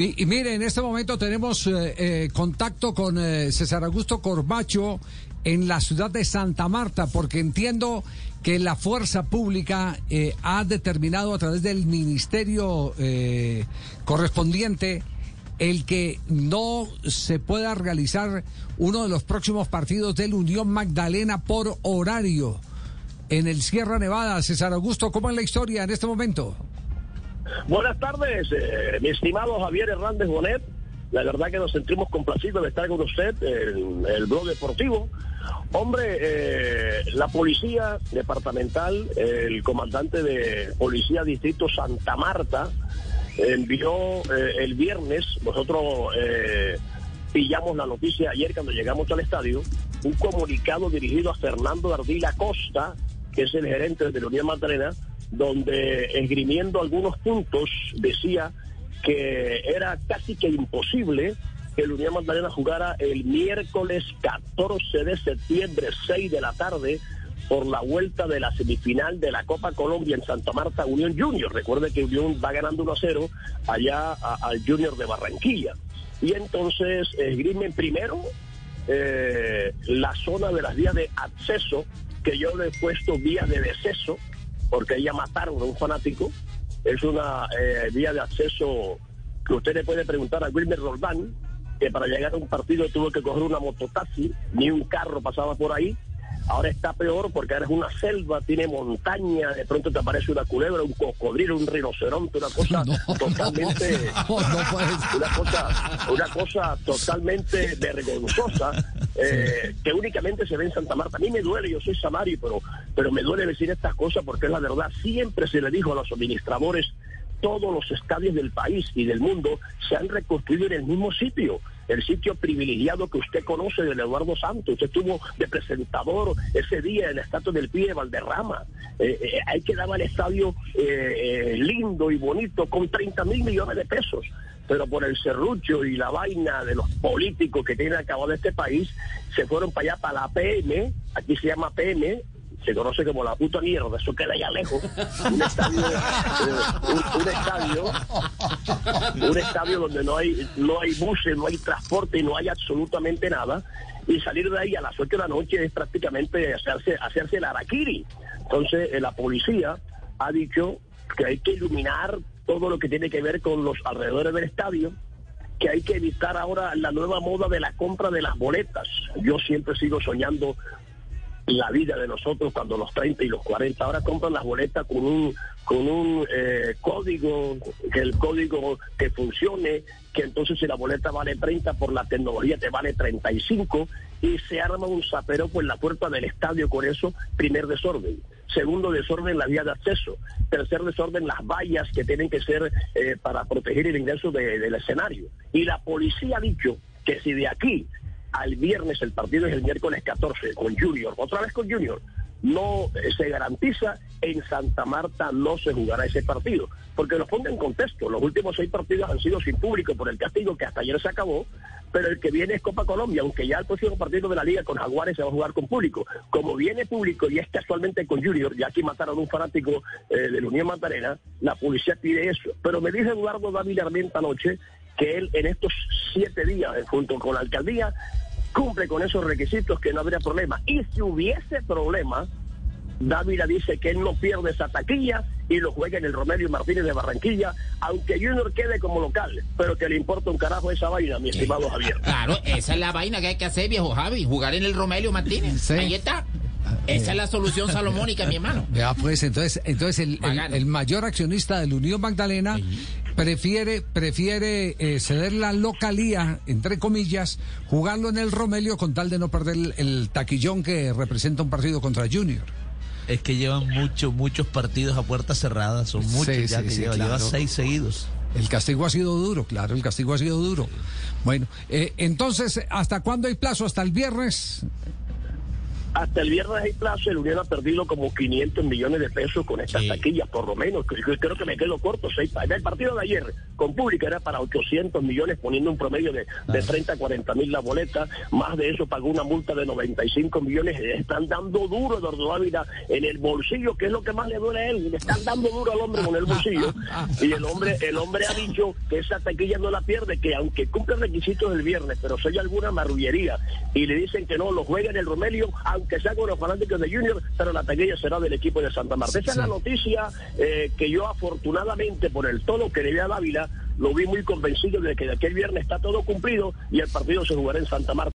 Y, mire, en este momento tenemos eh, eh, contacto con eh, César Augusto Corbacho en la ciudad de Santa Marta, porque entiendo que la fuerza pública ha determinado a través del ministerio correspondiente el que no se pueda realizar uno de los próximos partidos del Unión Magdalena por horario en el Sierra Nevada. César Augusto, ¿cómo es la historia en este momento? Buenas tardes, eh, mi estimado Javier Hernández Bonet. La verdad que nos sentimos complacidos de estar con usted en el blog deportivo. Hombre, eh, la policía departamental, el comandante de Policía Distrito Santa Marta, envió eh, el viernes, nosotros pillamos la noticia ayer cuando llegamos al estadio, un comunicado dirigido a Fernando Ardila Costa, que es el gerente de la Unión Magdalena, donde esgrimiendo algunos puntos decía que era casi que imposible que el Unión Magdalena jugara el miércoles 14 de septiembre, 6 de la tarde, por la vuelta de la semifinal de la Copa Colombia en Santa Marta Unión Junior. Recuerde que Unión va ganando 1 a 0 allá al Junior de Barranquilla. Y entonces esgrimen primero eh, la zona de las vías de acceso, que yo le he puesto vías de deceso, porque ella mataron a un fanático. Es una eh, vía de acceso que usted le puede preguntar a Wilmer Roldán, que para llegar a un partido tuvo que coger una mototaxi, ni un carro pasaba por ahí. Ahora está peor porque ahora es una selva, tiene montaña, de pronto te aparece una culebra, un cocodrilo, un rinoceronte, una cosa totalmente, una cosa, una cosa totalmente vergonzosa eh, que únicamente se ve en Santa Marta. A mí me duele, yo soy Samari, pero, pero me duele decir estas cosas porque es la verdad. Siempre se le dijo a los administradores todos los estadios del país y del mundo se han reconstruido en el mismo sitio, el sitio privilegiado que usted conoce del Eduardo Santos. Usted estuvo de presentador ese día en el estatua del pie de Valderrama. Eh, eh, hay que dar al estadio eh, lindo y bonito con 30 mil millones de pesos. Pero por el serrucho y la vaina de los políticos que tienen acabado este país, se fueron para allá, para la PM, aquí se llama PM, se conoce como la puta mierda, eso queda allá lejos. Un estadio, un, estadio, un estadio donde no hay, no hay buses, no hay transporte, no hay absolutamente nada. Y salir de ahí a las 8 de la noche es prácticamente hacerse, hacerse el araquiri. Entonces, eh, la policía ha dicho que hay que iluminar todo lo que tiene que ver con los alrededores del estadio, que hay que evitar ahora la nueva moda de la compra de las boletas. Yo siempre sigo soñando la vida de nosotros cuando los 30 y los 40 ahora compran las boletas con un con un eh, código que el código que funcione que entonces si la boleta vale 30 por la tecnología te vale 35 y se arma un zapero por la puerta del estadio con eso primer desorden segundo desorden la vía de acceso tercer desorden las vallas que tienen que ser eh, para proteger el ingreso del escenario y la policía ha dicho que si de aquí al viernes, el partido es el miércoles 14 con Junior, otra vez con Junior. No eh, se garantiza, en Santa Marta no se jugará ese partido. Porque los ponga en contexto, los últimos seis partidos han sido sin público por el castigo que hasta ayer se acabó, pero el que viene es Copa Colombia, aunque ya el próximo partido de la liga con Jaguares se va a jugar con público. Como viene público y es casualmente con Junior, ya aquí mataron a un fanático eh, de la Unión Magdalena, la policía pide eso. Pero me dice Eduardo David Armenta anoche que él en estos siete días, eh, junto con la alcaldía, cumple con esos requisitos que no habría problema. Y si hubiese problema, Dávila dice que él no pierde esa taquilla y lo juega en el Romero Martínez de Barranquilla, aunque Junior quede como local, pero que le importa un carajo esa vaina, mi estimado Javier. Claro, esa es la vaina que hay que hacer, viejo Javi, jugar en el Romelio Martínez. Ahí está. Esa es la solución salomónica, mi hermano. Ya, pues entonces, entonces el, mayor accionista del Unión Magdalena prefiere, prefiere eh, ceder la localía, entre comillas, jugarlo en el Romelio con tal de no perder el, taquillón que representa un partido contra Junior. Es que llevan muchos, muchos partidos a puertas cerradas, son muchos ya que lleva, seis seguidos. El castigo ha sido duro, claro, el castigo ha sido duro. Bueno, eh, entonces, ¿hasta cuándo hay plazo? ¿Hasta el viernes? Hasta el viernes hay plazo, el Unión ha perdido como 500 millones de pesos con estas taquillas, por lo menos. Creo que me quedo corto. Seis, el partido de ayer con pública era para 800 millones, poniendo un promedio de, de 30 a 40 mil la boleta. Más de eso pagó una multa de 95 millones. Están dando duro, Eduardo Ávila, en el bolsillo, que es lo que más le duele a él. Le están dando duro al hombre con el bolsillo. Y el hombre, el hombre ha dicho que esa taquilla no la pierde, que aunque cumple requisitos el viernes, pero soy alguna marrullería, y le dicen que no, lo juega en el Romelio, aunque sea con los fanáticos de Junior, pero la taquilla será del equipo de Santa Marta. Esa es la noticia eh, que yo afortunadamente, por el tono que le vi a Dávila, lo vi muy convencido de que de aquel viernes está todo cumplido y el partido se jugará en Santa Marta.